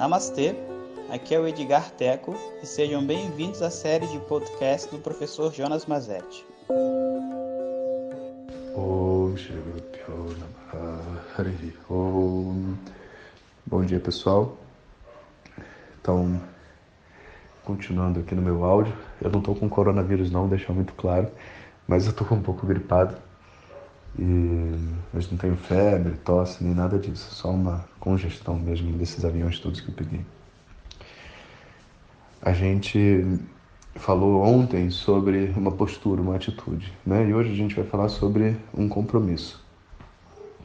Namastê, aqui é o Edgar Teco e sejam bem-vindos à série de podcast do professor Jonas Mazetti. Bom dia pessoal. Então, continuando aqui no meu áudio, eu não estou com coronavírus não, deixar muito claro, mas eu estou um pouco gripado. E, mas não tenho febre, tosse, nem nada disso. Só uma congestão mesmo desses aviões todos que eu peguei. A gente falou ontem sobre uma postura, uma atitude, né? E hoje a gente vai falar sobre um compromisso.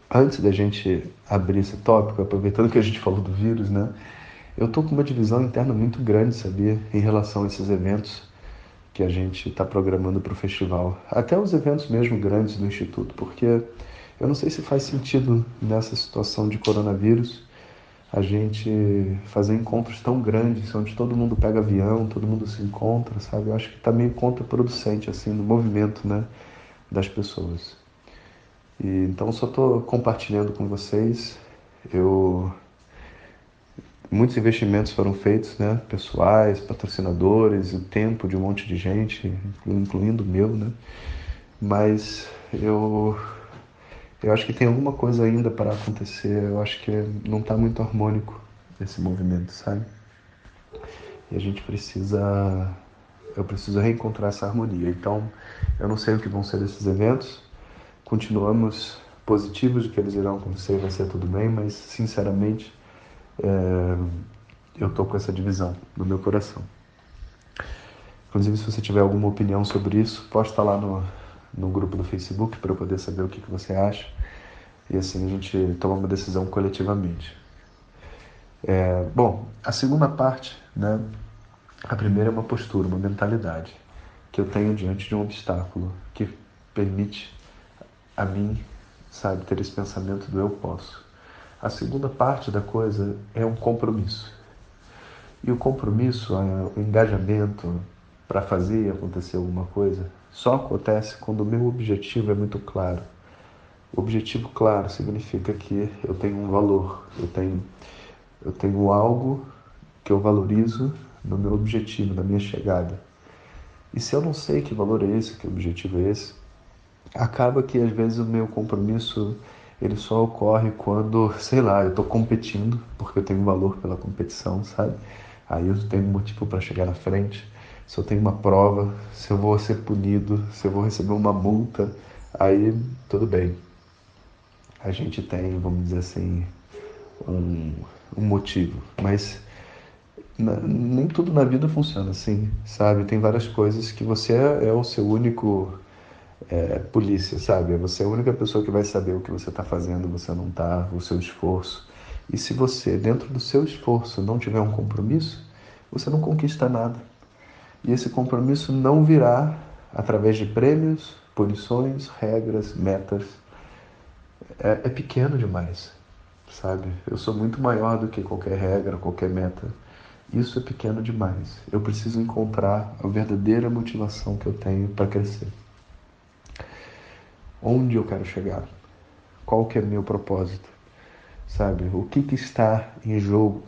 Antes da gente abrir esse tópico, aproveitando que a gente falou do vírus, né? Eu tô com uma divisão interna muito grande, sabia, em relação a esses eventos que a gente está programando para o festival, até os eventos mesmo grandes do Instituto, porque eu não sei se faz sentido nessa situação de coronavírus a gente fazer encontros tão grandes, onde todo mundo pega avião, todo mundo se encontra, sabe? Eu acho que está meio contraproducente, assim, no movimento, né, das pessoas. E, então, só estou compartilhando com vocês. Eu muitos investimentos foram feitos, né, pessoais, patrocinadores, o tempo de um monte de gente, incluindo o meu, né? Mas eu eu acho que tem alguma coisa ainda para acontecer. Eu acho que não está muito harmônico esse movimento, sabe? E a gente precisa eu preciso reencontrar essa harmonia. Então, eu não sei o que vão ser esses eventos. Continuamos positivos de que eles irão acontecer, vai ser tudo bem, mas sinceramente é, eu tô com essa divisão no meu coração. Inclusive, se você tiver alguma opinião sobre isso, posta lá no, no grupo do Facebook para eu poder saber o que, que você acha. E assim a gente toma uma decisão coletivamente. É, bom, a segunda parte, né? A primeira é uma postura, uma mentalidade que eu tenho diante de um obstáculo que permite a mim, sabe, ter esse pensamento do eu posso. A segunda parte da coisa é um compromisso. E o compromisso, o engajamento para fazer acontecer alguma coisa, só acontece quando o meu objetivo é muito claro. O objetivo claro significa que eu tenho um valor, eu tenho, eu tenho algo que eu valorizo no meu objetivo, na minha chegada. E se eu não sei que valor é esse, que objetivo é esse, acaba que às vezes o meu compromisso ele só ocorre quando, sei lá, eu estou competindo, porque eu tenho valor pela competição, sabe? Aí eu tenho motivo para chegar na frente. Se eu tenho uma prova, se eu vou ser punido, se eu vou receber uma multa, aí tudo bem. A gente tem, vamos dizer assim, um, um motivo. Mas na, nem tudo na vida funciona assim, sabe? Tem várias coisas que você é, é o seu único é, polícia, sabe? Você é a única pessoa que vai saber o que você está fazendo, você não está, o seu esforço. E se você, dentro do seu esforço, não tiver um compromisso, você não conquista nada. E esse compromisso não virá através de prêmios, punições, regras, metas. É, é pequeno demais, sabe? Eu sou muito maior do que qualquer regra, qualquer meta. Isso é pequeno demais. Eu preciso encontrar a verdadeira motivação que eu tenho para crescer onde eu quero chegar, qual que é meu propósito, sabe? O que, que está em jogo?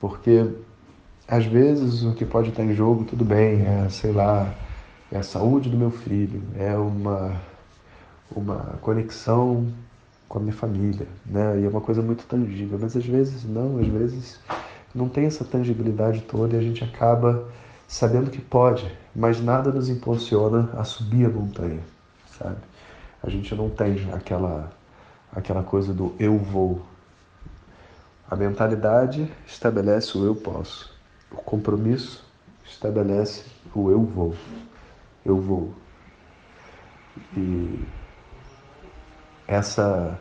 Porque às vezes o que pode estar em jogo, tudo bem, é, sei lá, é a saúde do meu filho, é uma, uma conexão com a minha família, né? E é uma coisa muito tangível, mas às vezes não, às vezes não tem essa tangibilidade toda e a gente acaba sabendo que pode, mas nada nos impulsiona a subir a montanha, sabe? A gente não tem aquela, aquela coisa do eu vou. A mentalidade estabelece o eu posso. O compromisso estabelece o eu vou. Eu vou. E essa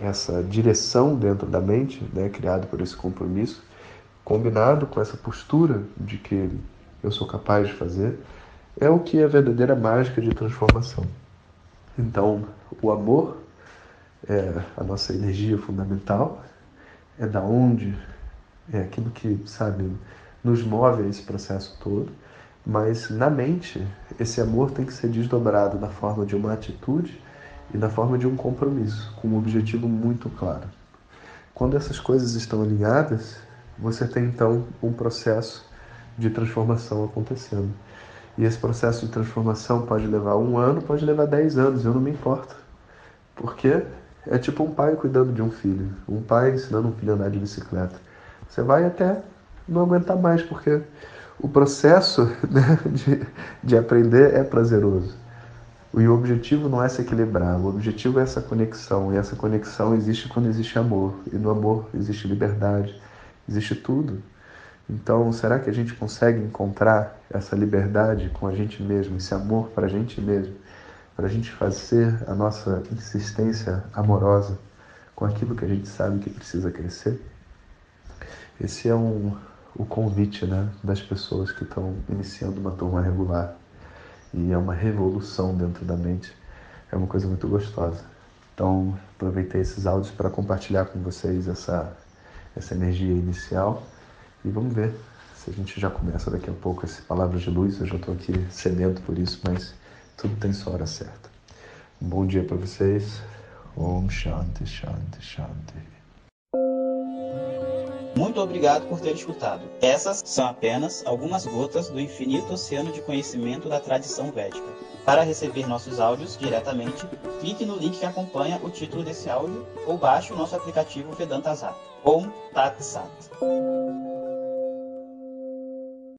essa direção dentro da mente, né, criada por esse compromisso, combinado com essa postura de que eu sou capaz de fazer, é o que é a verdadeira mágica de transformação. Então, o amor é a nossa energia fundamental, é da onde é aquilo que, sabe, nos move a esse processo todo, mas na mente esse amor tem que ser desdobrado na forma de uma atitude e na forma de um compromisso, com um objetivo muito claro. Quando essas coisas estão alinhadas, você tem então um processo de transformação acontecendo. E esse processo de transformação pode levar um ano, pode levar dez anos, eu não me importo. Porque é tipo um pai cuidando de um filho, um pai ensinando um filho a andar de bicicleta. Você vai até não aguentar mais, porque o processo né, de, de aprender é prazeroso. E o objetivo não é se equilibrar, o objetivo é essa conexão. E essa conexão existe quando existe amor. E no amor existe liberdade, existe tudo. Então, será que a gente consegue encontrar essa liberdade com a gente mesmo, esse amor para a gente mesmo, para a gente fazer a nossa insistência amorosa com aquilo que a gente sabe que precisa crescer? Esse é um, o convite né, das pessoas que estão iniciando uma turma regular. E é uma revolução dentro da mente. É uma coisa muito gostosa. Então, aproveitei esses áudios para compartilhar com vocês essa, essa energia inicial. E vamos ver se a gente já começa daqui a pouco esse Palavras de Luz. Eu já estou aqui sedento por isso, mas tudo tem sua hora certa. Um bom dia para vocês. Om Shanti, Shanti, Shanti. Muito obrigado por ter escutado. Essas são apenas algumas gotas do infinito oceano de conhecimento da tradição védica. Para receber nossos áudios diretamente, clique no link que acompanha o título desse áudio ou baixe o nosso aplicativo Vedanta Zap. Om Tat Sat.